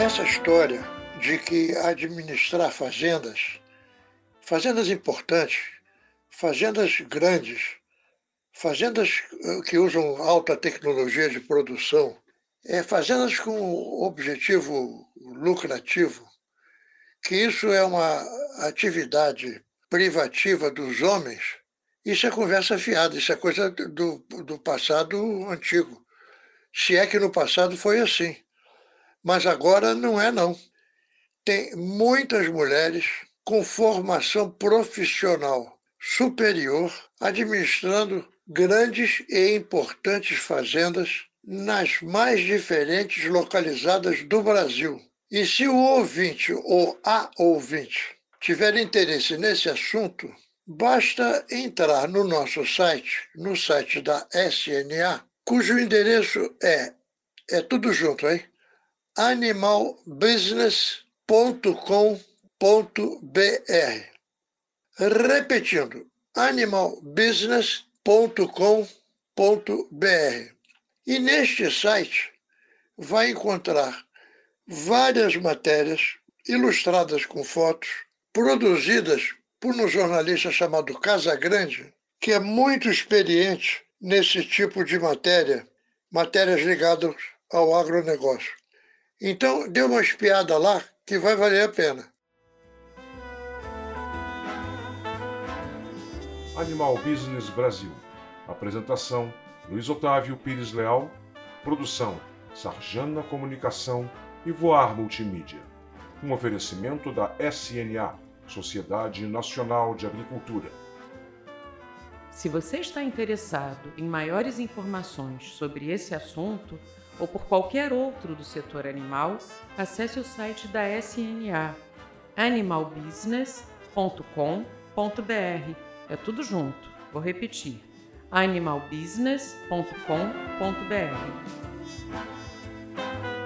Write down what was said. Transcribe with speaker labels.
Speaker 1: Essa história de que administrar fazendas, fazendas importantes, fazendas grandes, fazendas eh, que usam alta tecnologia de produção, é, fazendas com objetivo lucrativo, que isso é uma atividade privativa dos homens, isso é conversa fiada, isso é coisa do, do passado antigo. Se é que no passado foi assim. Mas agora não é, não. Tem muitas mulheres com formação profissional superior administrando grandes e importantes fazendas nas mais diferentes localizadas do Brasil. E se o ouvinte ou a ouvinte tiver interesse nesse assunto, basta entrar no nosso site, no site da SNA, cujo endereço é, é tudo junto, hein? animalbusiness.com.br. Repetindo, animalbusiness.com.br. E neste site vai encontrar várias matérias ilustradas com fotos, produzidas por um jornalista chamado Casa Grande, que é muito experiente nesse tipo de matéria, matérias ligadas ao agronegócio. Então, dê uma espiada lá que vai valer a pena.
Speaker 2: Animal Business Brasil. Apresentação: Luiz Otávio Pires Leal. Produção: Sarjana Comunicação e Voar Multimídia. Um oferecimento da SNA, Sociedade Nacional de Agricultura.
Speaker 3: Se você está interessado em maiores informações sobre esse assunto, ou por qualquer outro do setor animal, acesse o site da SNA, animalbusiness.com.br. É tudo junto. Vou repetir: animalbusiness.com.br.